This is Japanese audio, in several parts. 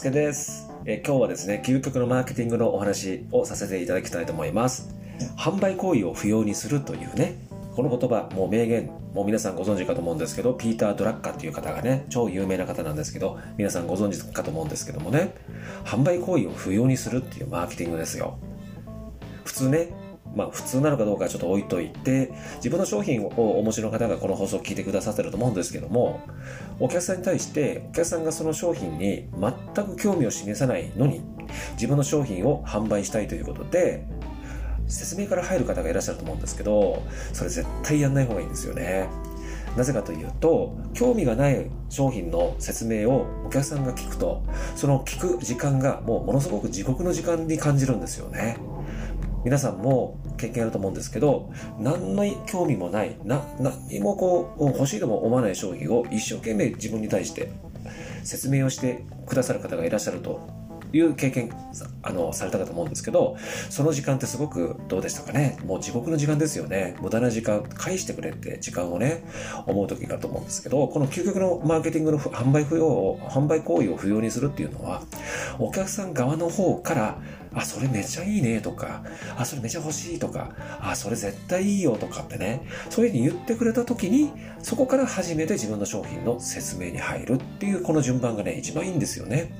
つけです。え今日はですね、究極のマーケティングのお話をさせていただきたいと思います。販売行為を不要にするというね、この言葉、もう名言、もう皆さんご存知かと思うんですけど、ピーター・ドラッカーっていう方がね、超有名な方なんですけど、皆さんご存知かと思うんですけどもね、販売行為を不要にするっていうマーケティングですよ。普通ね、まあ普通なのかどうかはちょっと置いといて、自分の商品をお持ちの方がこの放送を聞いてくださってると思うんですけども、お客さんに対して、お客さんがその商品に全く興味を示さないのに、自分の商品を販売したいということで、説明から入る方がいらっしゃると思うんですけど、それ絶対やんない方がいいんですよね。なぜかというと、興味がない商品の説明をお客さんが聞くと、その聞く時間がもうものすごく地獄の時間に感じるんですよね。皆さんも経験あると思うんですけど、何の興味もない、な、何もこう、欲しいとも思わない商品を一生懸命自分に対して説明をしてくださる方がいらっしゃるという経験、あの、されたかと思うんですけど、その時間ってすごくどうでしたかね？もう地獄の時間ですよね。無駄な時間、返してくれって時間をね、思う時があると思うんですけど、この究極のマーケティングの販売不要を、販売行為を不要にするっていうのは、お客さん側の方から、あ、それめっちゃいいねとか、あ、それめっちゃ欲しいとか、あ、それ絶対いいよとかってね、そういうふうに言ってくれた時に、そこから初めて自分の商品の説明に入るっていうこの順番がね、一番いいんですよね。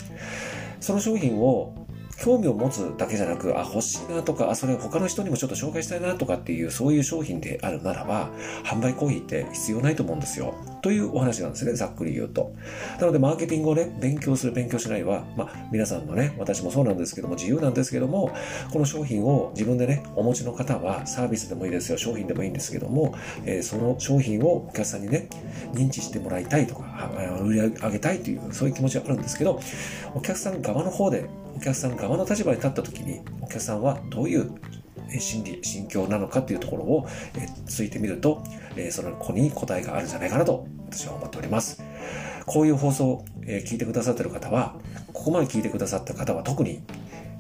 その商品を興味を持つだけじゃなく、あ、欲しいなとか、あ、それ他の人にもちょっと紹介したいなとかっていう、そういう商品であるならば、販売行為って必要ないと思うんですよ。というお話なんですね、ざっくり言うと。なので、マーケティングをね、勉強する、勉強しないは、まあ、皆さんのね、私もそうなんですけども、自由なんですけども、この商品を自分でね、お持ちの方は、サービスでもいいですよ、商品でもいいんですけども、えーその商品をお客さんにね、認知してもらいたいとか、売り上げたいという、そういう気持ちがあるんですけど、お客さん側の方で、お客さん側の立場に立った時に、お客さんはどういうえ心理、心境なのかっていうところを、えついてみると、えその子に答えがあるんじゃないかなと私は思っております。こういう放送、え聞いてくださってる方は、ここまで聞いてくださった方は特に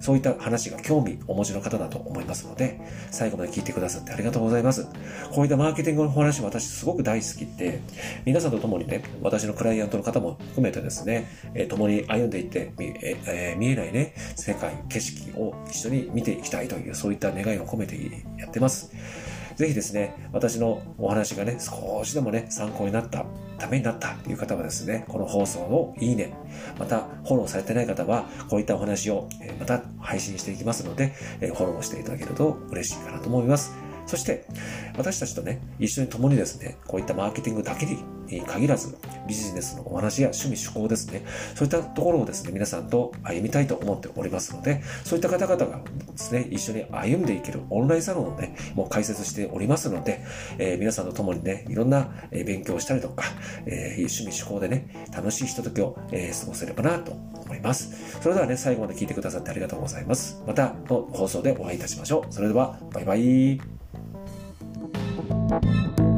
そういった話が興味お持ちの方だと思いますので、最後まで聞いてくださってありがとうございます。こういったマーケティングの話私すごく大好きで、皆さんと共にね、私のクライアントの方も含めてですね、え共に歩んでいって、ええ見えないね、世界、景色を一緒に見ていきたいという、そういった願いを込めてやってます。ぜひですね、私のお話がね、少しでもね、参考になった、ためになったという方はですね、この放送のいいね、またフォローされてない方は、こういったお話をまた配信していきますので、フォローしていただけると嬉しいかなと思います。そして、私たちとね、一緒に共にですね、こういったマーケティングだけに限らず、ビジネスのお話や趣味趣向ですね、そういったところをですね、皆さんと歩みたいと思っておりますので、そういった方々がですね、一緒に歩んでいけるオンラインサロンをね、もう開設しておりますので、えー皆さんと共にね、いろんな勉強をしたりとか、えー趣味趣向でね、楽しいひとときを、えー過ごせればなと思います。それではね、最後まで聞いてくださってありがとうございます。またの放送でお会いいたしましょう。それでは、バイバイ。Thank you.